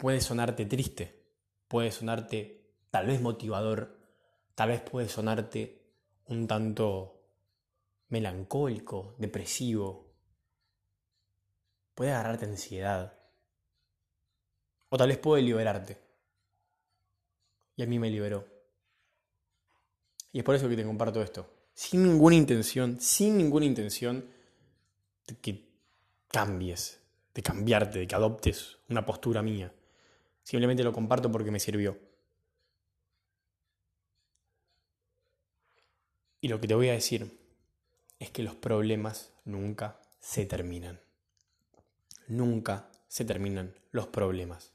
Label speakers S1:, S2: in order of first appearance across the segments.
S1: puede sonarte triste, puede sonarte tal vez motivador, tal vez puede sonarte un tanto melancólico, depresivo, puede agarrarte ansiedad, o tal vez puede liberarte. Y a mí me liberó. Y es por eso que te comparto esto. Sin ninguna intención, sin ninguna intención de que cambies, de cambiarte, de que adoptes una postura mía. Simplemente lo comparto porque me sirvió. Y lo que te voy a decir es que los problemas nunca se terminan. Nunca se terminan los problemas.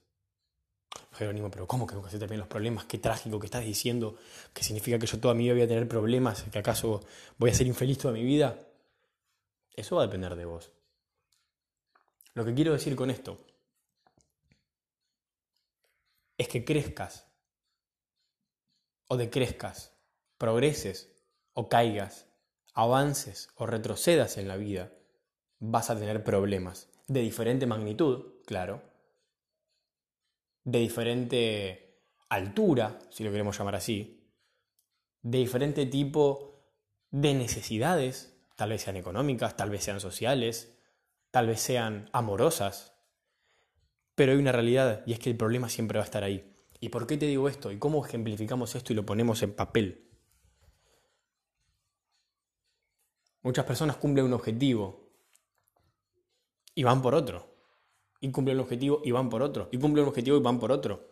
S1: Jerónimo, pero ¿cómo que nunca se terminan los problemas? Qué trágico que estás diciendo, que significa que yo toda mi vida voy a tener problemas, que acaso voy a ser infeliz toda mi vida. Eso va a depender de vos. Lo que quiero decir con esto es que crezcas. O decrezcas, progreses o caigas, avances o retrocedas en la vida, vas a tener problemas de diferente magnitud, claro, de diferente altura, si lo queremos llamar así, de diferente tipo de necesidades, tal vez sean económicas, tal vez sean sociales, tal vez sean amorosas, pero hay una realidad y es que el problema siempre va a estar ahí. ¿Y por qué te digo esto? ¿Y cómo ejemplificamos esto y lo ponemos en papel? Muchas personas cumplen un objetivo y van por otro. Y cumplen un objetivo y van por otro. Y cumplen un objetivo y van por otro.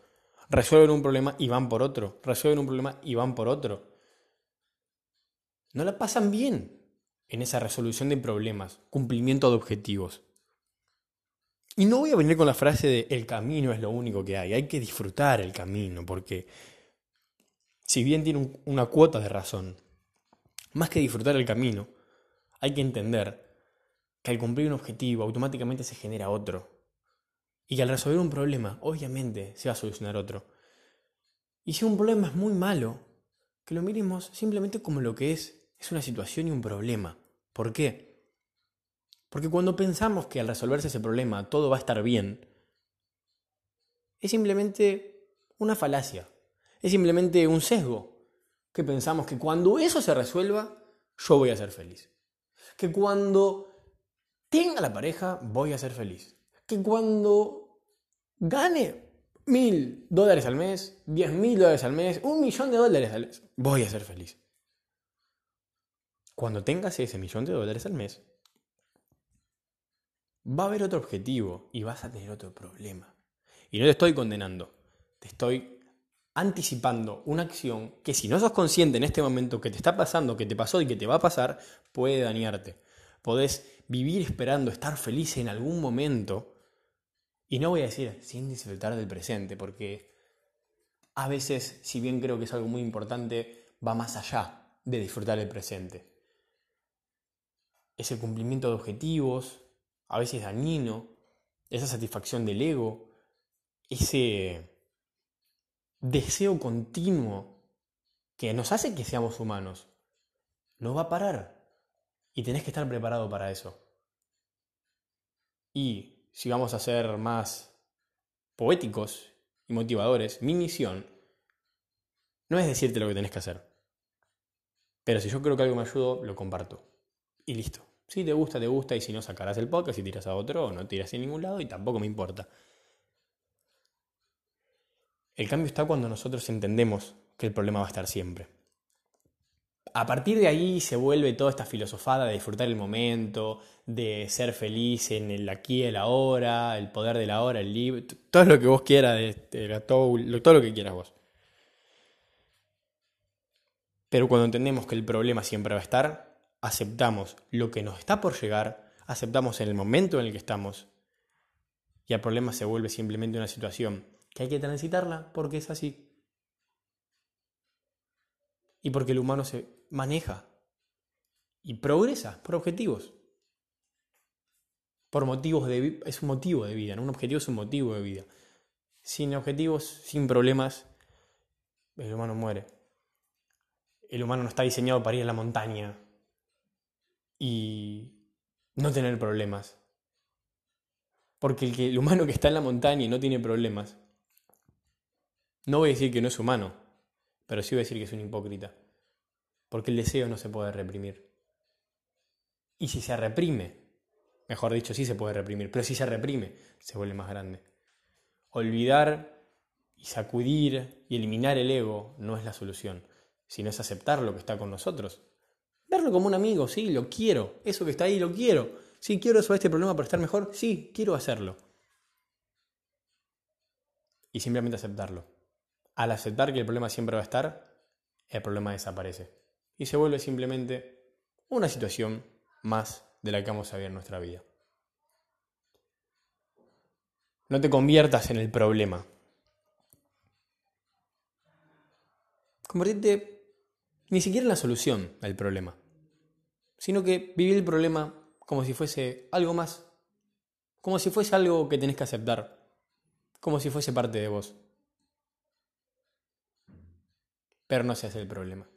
S1: Resuelven un problema y van por otro. Resuelven un problema y van por otro. No la pasan bien en esa resolución de problemas, cumplimiento de objetivos. Y no voy a venir con la frase de el camino es lo único que hay, hay que disfrutar el camino, porque si bien tiene una cuota de razón, más que disfrutar el camino, hay que entender que al cumplir un objetivo automáticamente se genera otro. Y que al resolver un problema, obviamente se va a solucionar otro. Y si un problema es muy malo, que lo miremos simplemente como lo que es, es una situación y un problema. ¿Por qué? Porque cuando pensamos que al resolverse ese problema todo va a estar bien, es simplemente una falacia, es simplemente un sesgo, que pensamos que cuando eso se resuelva, yo voy a ser feliz. Que cuando tenga la pareja, voy a ser feliz. Que cuando gane mil dólares al mes, diez mil dólares al mes, un millón de dólares al mes, voy a ser feliz. Cuando tengas ese millón de dólares al mes, va a haber otro objetivo y vas a tener otro problema. Y no te estoy condenando, te estoy anticipando una acción que si no sos consciente en este momento que te está pasando, que te pasó y que te va a pasar, puede dañarte. Podés vivir esperando estar feliz en algún momento. Y no voy a decir sin disfrutar del presente, porque a veces, si bien creo que es algo muy importante, va más allá de disfrutar el presente. Es el cumplimiento de objetivos, a veces dañino, esa satisfacción del ego, ese deseo continuo que nos hace que seamos humanos, no va a parar. Y tenés que estar preparado para eso. Y si vamos a ser más poéticos y motivadores, mi misión no es decirte lo que tenés que hacer. Pero si yo creo que algo me ayudó, lo comparto. Y listo. Si te gusta, te gusta, y si no, sacarás el podcast y tiras a otro, o no tiras a ningún lado, y tampoco me importa. El cambio está cuando nosotros entendemos que el problema va a estar siempre. A partir de ahí se vuelve toda esta filosofada de disfrutar el momento, de ser feliz en el aquí el ahora, el poder de la hora, el libro, todo lo que vos quieras, todo, todo lo que quieras vos. Pero cuando entendemos que el problema siempre va a estar, aceptamos lo que nos está por llegar, aceptamos el momento en el que estamos y el problema se vuelve simplemente una situación que hay que transitarla porque es así. Y porque el humano se maneja y progresa por objetivos. Por motivos de es un motivo de vida, un objetivo es un motivo de vida. Sin objetivos, sin problemas, el humano muere. El humano no está diseñado para ir a la montaña, y no tener problemas. Porque el, humano que está en la montaña y no tiene problemas, no voy a decir que no es humano, pero sí voy a decir que es un hipócrita. Porque el deseo no se puede reprimir. Y si se reprime, mejor dicho, sí se puede reprimir, pero si se reprime, se vuelve más grande. Olvidar y sacudir y eliminar el ego no es la solución, sino es aceptar lo que está con nosotros. Como un amigo, sí, lo quiero, eso que está ahí lo quiero. Sí, quiero resolver este problema para estar mejor, sí, quiero hacerlo. Y simplemente aceptarlo. Al aceptar que el problema siempre va a estar, el problema desaparece. Y se vuelve simplemente una situación más de la que vamos a ver en nuestra vida. No te conviertas en el problema. Convertirte ni siquiera en la solución del problema, sino que vivir el problema como si fuese algo más, como si fuese algo que tenés que aceptar, como si fuese parte de vos. Pero no seas el problema.